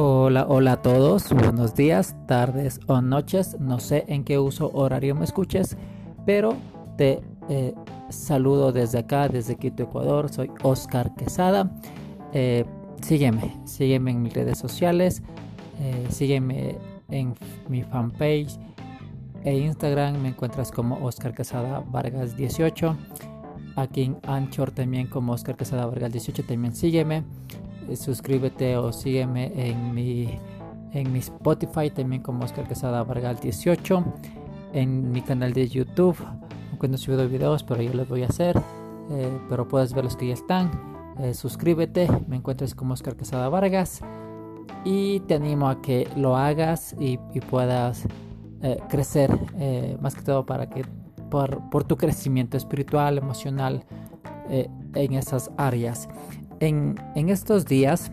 Hola, hola a todos, buenos días, tardes o noches, no sé en qué uso horario me escuches, pero te eh, saludo desde acá, desde Quito, Ecuador, soy Oscar Quesada. Eh, sígueme, sígueme en mis redes sociales, eh, sígueme en mi fanpage e Instagram, me encuentras como Oscar Quesada Vargas 18. Aquí en Anchor también como Oscar Quesada Vargas 18, también sígueme. Eh, suscríbete o sígueme en mi, en mi Spotify también como Oscar Quesada Vargas 18 en mi canal de YouTube aunque no he subido videos pero yo los voy a hacer eh, pero puedes ver los que ya están. Eh, suscríbete me encuentras como Oscar Quesada Vargas y te animo a que lo hagas y, puedas crecer más que todo para que por, por tu crecimiento espiritual emocional en esas áreas en, estos días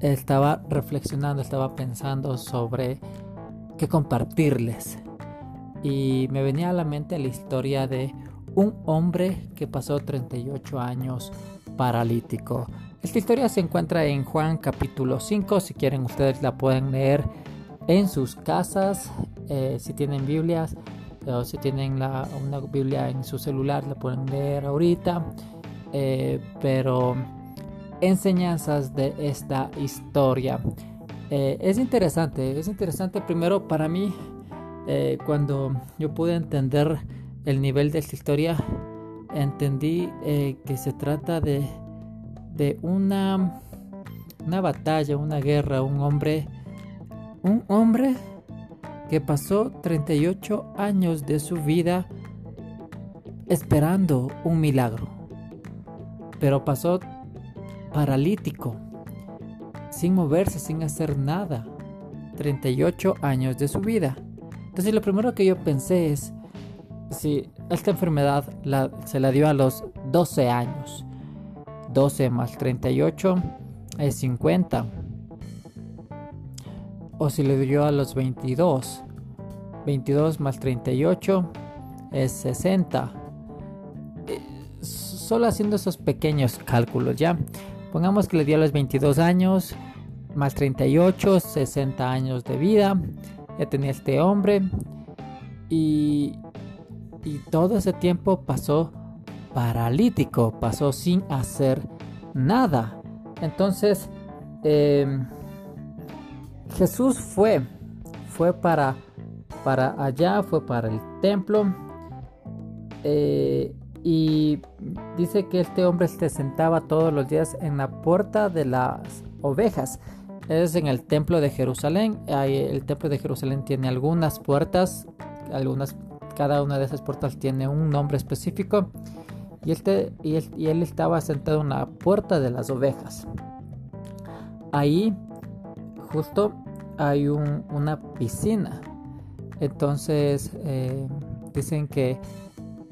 estaba reflexionando, estaba pensando sobre qué compartirles. Y me venía a la mente la historia de un hombre que pasó 38 años paralítico. Esta historia se encuentra en Juan capítulo 5. Si quieren ustedes la pueden leer en sus casas. Eh, si tienen Biblias o si tienen una Biblia en su celular la pueden leer ahorita. Eh, pero enseñanzas de esta historia. Eh, es interesante, es interesante primero para mí eh, cuando yo pude entender el nivel de esta historia, entendí que se trata de, de una, una batalla, una guerra, un hombre, un hombre que pasó 38 años de su vida esperando un milagro pero pasó paralítico, sin moverse, sin hacer nada, 38 años de su vida. Entonces lo primero que yo pensé es, si esta enfermedad se la dio a los 12 años, 12 más 38 es 50. O si le dio a los 22, 22 más 38 es 60 solo haciendo esos pequeños cálculos, ¿ya? Pongamos que le dio a los 22 años, más 38, 60 años de vida. Ya tenía este hombre. Y, y todo ese tiempo pasó paralítico, pasó sin hacer nada. Entonces, em, Jesús fue, fue para, para allá, fue para el templo. Eh, y dice que este hombre se sentaba todos los días en la puerta de las ovejas. Es en el templo de Jerusalén. El templo de Jerusalén tiene algunas puertas, algunas, cada una de esas puertas tiene un nombre específico. Y, este, y, él, estaba sentado en la puerta de las ovejas. Ahí justo hay una piscina. Entonces eh, dicen que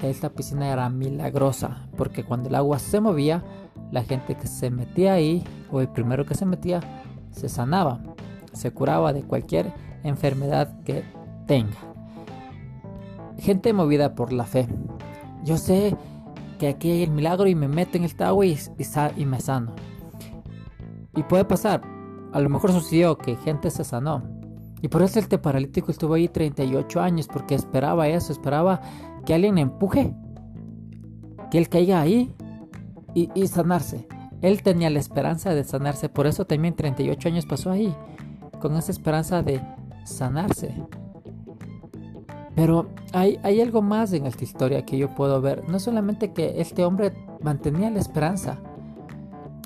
esta piscina era milagrosa, porque cuando el agua se movía, la gente que se metía ahí, o el primero que se metía, se sanaba, se curaba de cualquier enfermedad que tenga. Gente movida por la fe. Yo sé que aquí hay el milagro y me meto en esta agua y, y, me sano. Y puede pasar, a lo mejor sucedió que gente se sanó. Y por eso el paralítico estuvo ahí 38 años, porque esperaba eso, esperaba que alguien empuje, que él caiga ahí y, sanarse. Él tenía la esperanza de sanarse, por eso también 38 años pasó ahí, con esa esperanza de sanarse. Pero hay, hay, algo más en esta historia que yo puedo ver. No solamente que este hombre mantenía la esperanza.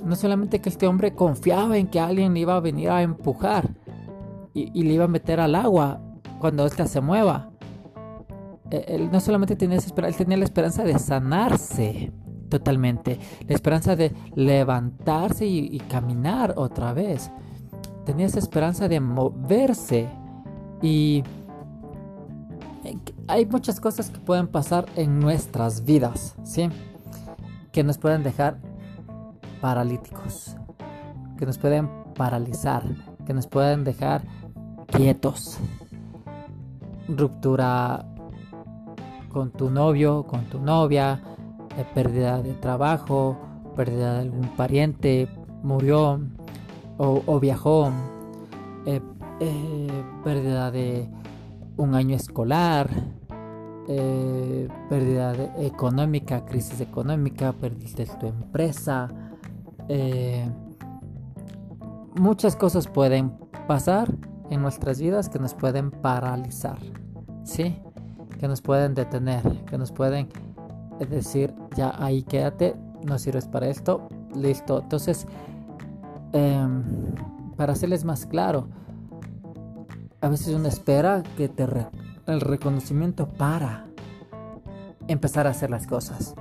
No solamente que este hombre confiaba en que alguien iba a venir a empujar y, y le iba a meter al agua cuando ésta se mueva. Eh, él no solamente tenía esa esperanza, él tenía la esperanza de sanarse totalmente, la esperanza de levantarse y, caminar otra vez. Tenía esa esperanza de moverse y eh, hay muchas cosas que pueden pasar en nuestras vidas, ¿sí? Que nos pueden dejar paralíticos, que nos pueden paralizar, que nos pueden dejar quietos. Ruptura con tu novio, con tu novia, pérdida de trabajo, pérdida de algún pariente, murió, o, viajó, eh, eh, pérdida de un año escolar, eh, pérdida económica, crisis económica, perdiste tu empresa. muchas cosas pueden pasar en nuestras vidas que nos pueden paralizar, ¿sí? Que nos pueden detener, que nos pueden decir, ya ahí quédate, no sirves para esto, listo. Entonces, Em, para hacerles más claro, a veces uno espera que te el reconocimiento para empezar a hacer las cosas.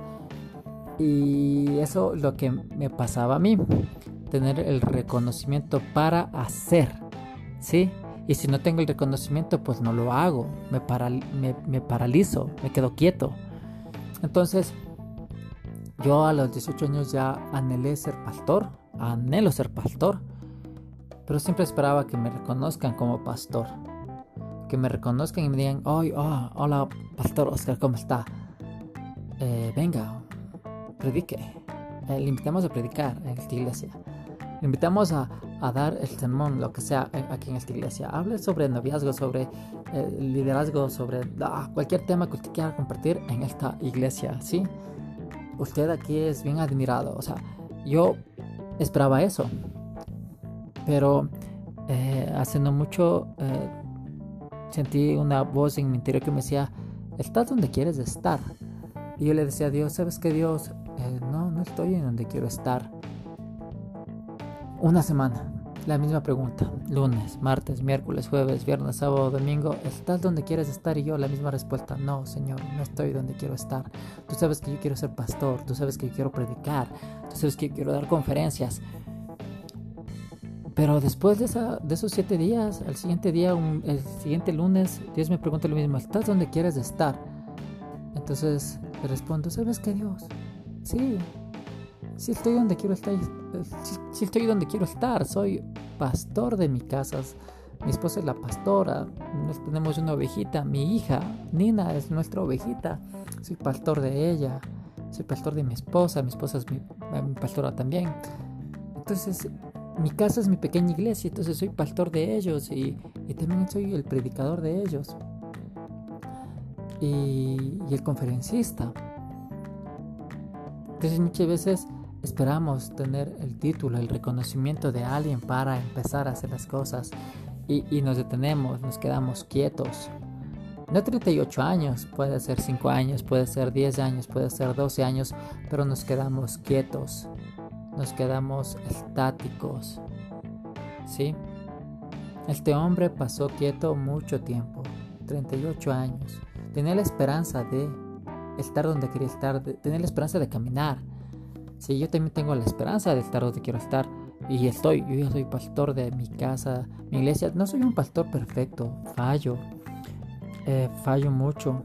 Y eso es lo que me pasaba a mí, tener el reconocimiento para hacer, ¿sí? Y si no tengo el reconocimiento, pues no lo hago, me, me, me paralizo, me quedo quieto. Entonces, yo a los 18 años ya anhelé ser pastor, anhelo ser pastor, pero siempre esperaba que me reconozcan como pastor. Que me reconozcan y me digan, oh, hola, pastor Oscar, ¿cómo está? Eh, venga, predique. Eh, le invitamos a predicar en esta iglesia. Le invitamos a, dar el sermón, lo que sea, eh, aquí en esta iglesia. Hable sobre noviazgo, sobre liderazgo, sobre ah, cualquier tema que usted quiera compartir en esta iglesia, ¿sí? Usted aquí es bien admirado. O sea, yo esperaba eso. Pero eh, hace no mucho eh, sentí una voz en mi interior que me decía, estás donde quieres estar. Y yo le decía a Dios, ¿sabes qué Dios? Eh, no, no estoy en donde quiero estar. Una semana, la misma pregunta. Lunes, martes, miércoles, jueves, viernes, sábado, domingo. ¿Estás donde quieres estar? Y yo la misma respuesta. No, Señor, no estoy donde quiero estar. Tú sabes que yo quiero ser pastor. Tú sabes que yo quiero predicar. Tú sabes que yo quiero dar conferencias. Pero después de, esa, de esos siete días, al siguiente día, el siguiente lunes, Dios me pregunta lo mismo. ¿Estás donde quieres estar? Entonces le respondo, ¿sabes qué Dios? Sí, si estoy donde quiero estar, si, estoy donde quiero estar, soy pastor de mi casa, mi esposa es la pastora, tenemos una ovejita, mi hija Nina es nuestra ovejita, soy pastor de ella, soy pastor de mi esposa, mi esposa es mi, pastora también. Entonces, mi casa es mi pequeña iglesia, entonces soy pastor de ellos y, también soy el predicador de ellos y, y el conferencista. Entonces muchas veces Esperamos tener el título, el reconocimiento de alguien para empezar a hacer las cosas y, nos detenemos, nos quedamos quietos. No 38 años, puede ser 5 años, puede ser 10 años, puede ser 12 años, pero nos quedamos quietos, nos quedamos estáticos. ¿Sí? Este hombre pasó quieto mucho tiempo, 38 años. Tenía la esperanza de estar donde quería estar, tenía la esperanza de caminar, Sí, yo también tengo la esperanza de estar donde quiero estar. Y estoy, yo ya soy pastor de mi casa, mi iglesia. No soy un pastor perfecto, fallo. Eh, fallo mucho.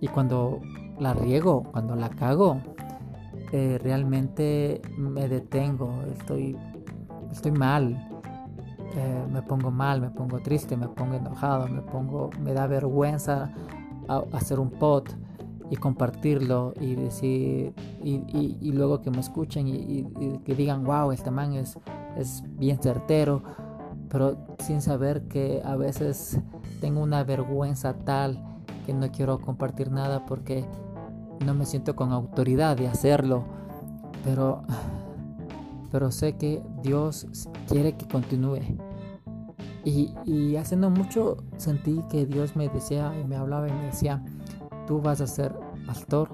Y cuando la riego, cuando la cago, eh, realmente me detengo. Estoy, estoy mal. Eh, me pongo mal, me pongo triste, me pongo enojado, me pongo, me da vergüenza hacer un pot y compartirlo y decir y, luego que me escuchen y, que digan wow este man es, es bien certero pero sin saber que a veces tengo una vergüenza tal que no quiero compartir nada porque no me siento con autoridad de hacerlo. Pero pero sé que Dios quiere que continúe. Y, y haciendo mucho sentí que Dios me decía y me hablaba y me decía tú vas a ser pastor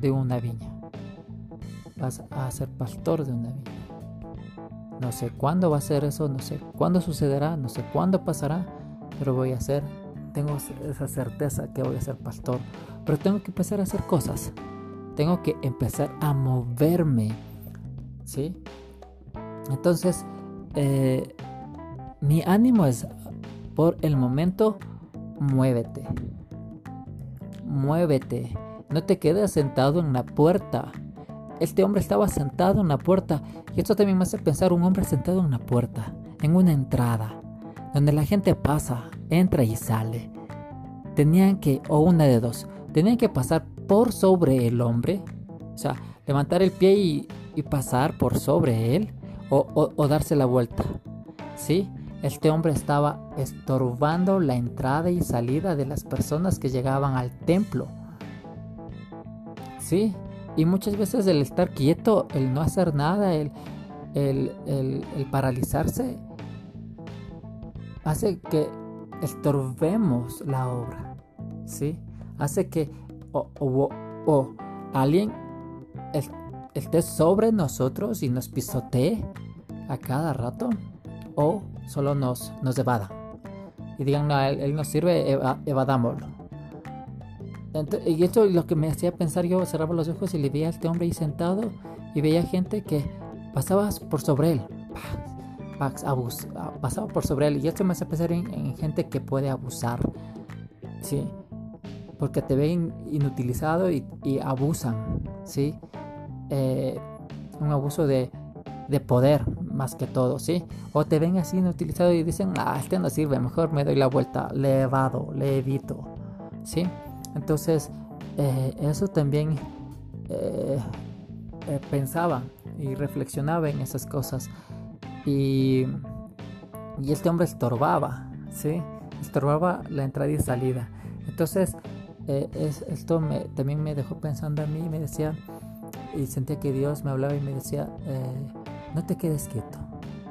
de una viña. Vas a ser pastor de una viña. No sé cuándo va a ser eso, no sé cuándo sucederá, no sé cuándo pasará, pero voy a ser, tengo esa certeza que voy a ser pastor. Pero tengo que empezar a hacer cosas. Tengo que empezar a moverme. ¿Sí? Entonces, eh, mi ánimo es, por el momento, muévete muévete, no te quedes sentado en la puerta. Este hombre estaba sentado en la puerta y esto también me hace pensar un hombre sentado en una puerta, en una entrada, donde la gente pasa, entra y sale. Tenían que, o una de dos, tenían que pasar por sobre el hombre, o sea, levantar el pie y, pasar por sobre él, o darse la vuelta. ¿sí? Este hombre estaba estorbando la entrada y salida de las personas que llegaban al templo. Sí, y muchas veces el estar quieto, el no hacer nada, el, el, paralizarse, hace que estorbemos la obra. ¿Sí? Hace que o, alguien esté sobre nosotros y nos pisotee a cada rato o solo nos, nos evada. Y digan, no, él, nos sirve, evadámoslo. y esto es lo que me hacía pensar, yo cerraba los ojos y le veía a este hombre ahí sentado y veía gente que pasaba por sobre él. pasaba por sobre él. Y esto me hace pensar en, gente que puede abusar. ¿sí? Porque te ven inutilizado y, abusan. ¿sí? Eh, un abuso de poder más que todo, ¿sí? O te ven así inutilizado y dicen, ah, este no sirve, mejor me doy la vuelta, le evado, le evito, ¿sí? Entonces, eh, eso también eh, eh, pensaba y reflexionaba en esas cosas. Y, y este hombre estorbaba, ¿sí? Estorbaba la entrada y salida. Entonces, esto me, también me dejó pensando a mí y me decía, y sentía que Dios me hablaba y me decía, no te quedes quieto,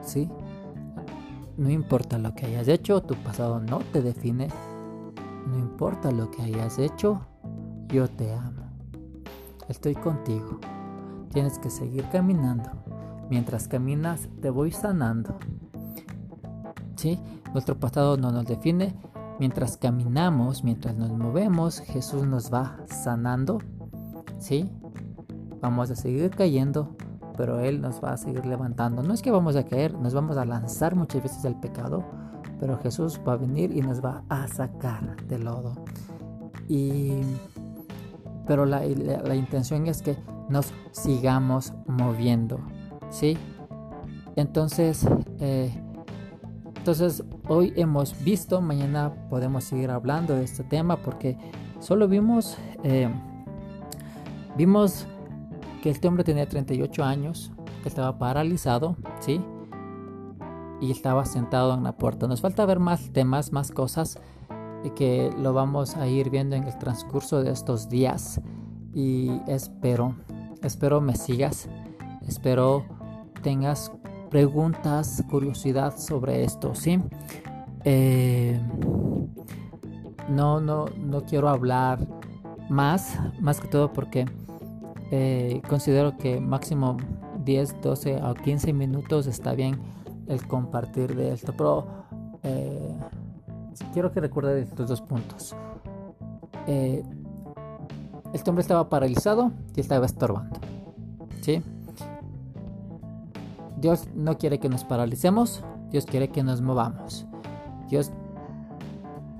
¿sí? No importa lo que hayas hecho, tu pasado no te define. No importa lo que hayas hecho, yo te amo. Estoy contigo. Tienes que seguir caminando. Mientras caminas, te voy sanando. ¿Sí? Nuestro pasado no nos define. Mientras caminamos, mientras nos movemos, Jesús nos va sanando. ¿Sí? Vamos a seguir cayendo, pero Él nos va a seguir levantando. No es que vamos a caer, nos vamos a lanzar muchas veces al pecado, pero Jesús va a venir y nos va a sacar del lodo. Y, pero la, intención es que nos sigamos moviendo, ¿sí? Entonces, eh, entonces hoy hemos visto, mañana podemos seguir hablando de este tema porque solo vimos, eh, vimos que este hombre tenía 38 años, que estaba paralizado, ¿sí? Y estaba sentado en la puerta. Nos falta ver más temas, más cosas que lo vamos a ir viendo en el transcurso de estos días. Y espero, espero me sigas, espero tengas preguntas, curiosidad sobre esto, ¿sí? Eh, no, no, no quiero hablar más, más que todo porque eh, considero que máximo 10, 12 o 15 minutos está bien el compartir de esto. Pero eh, quiero que recuerde estos dos puntos. Eh, este hombre estaba paralizado y estaba estorbando. ¿Sí? Dios no quiere que nos paralicemos, Dios quiere que nos movamos. Dios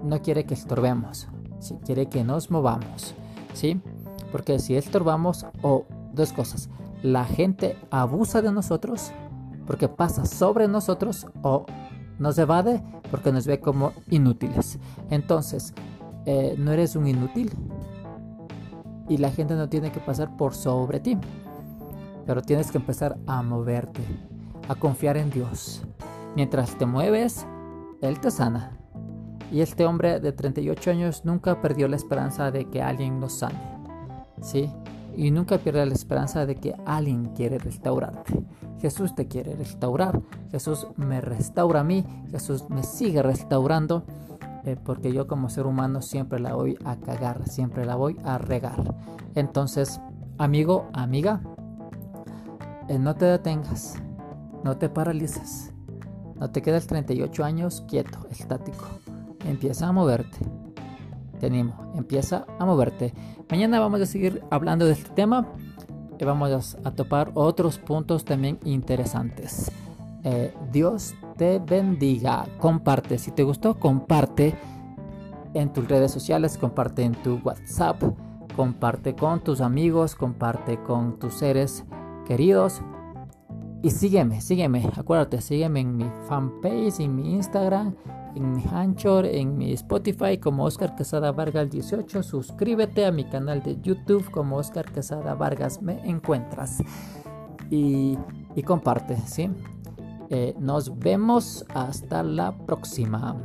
no quiere que estorbemos, quiere que nos movamos. ¿Sí? Porque si estorbamos, o dos cosas, la gente abusa de nosotros porque pasa sobre nosotros o nos evade porque nos ve como inútiles. Entonces, eh, no eres un inútil y la gente no tiene que pasar por sobre ti. Pero tienes que empezar a moverte, a confiar en Dios. Mientras te mueves, Él te sana. Y este hombre de 38 años nunca perdió la esperanza de que alguien nos sane. ¿Sí? Y nunca pierda la esperanza de que alguien quiere restaurarte. Jesús te quiere restaurar. Jesús me restaura a mí. Jesús me sigue restaurando. Eh, porque yo como ser humano siempre la voy a cagar. Siempre la voy a regar. Entonces, amigo, amiga, eh, no te detengas. No te paralices. No te quedes 38 años quieto, estático. Empieza a moverte. Te animo, empieza a moverte. Mañana vamos a seguir hablando de este tema y vamos a topar otros puntos también interesantes. Eh, Dios te bendiga. Comparte. Si te gustó, comparte en tus redes sociales, comparte en tu WhatsApp, comparte con tus amigos, comparte con tus seres queridos. Y sígueme, sígueme, acuérdate, sígueme en mi fanpage, en mi Instagram, en Anchor, en mi Spotify como Oscar Quesada Vargas 18. Suscríbete a mi canal de YouTube como Oscar Quesada Vargas me encuentras. Y, y comparte, ¿sí? Eh, nos vemos hasta la próxima.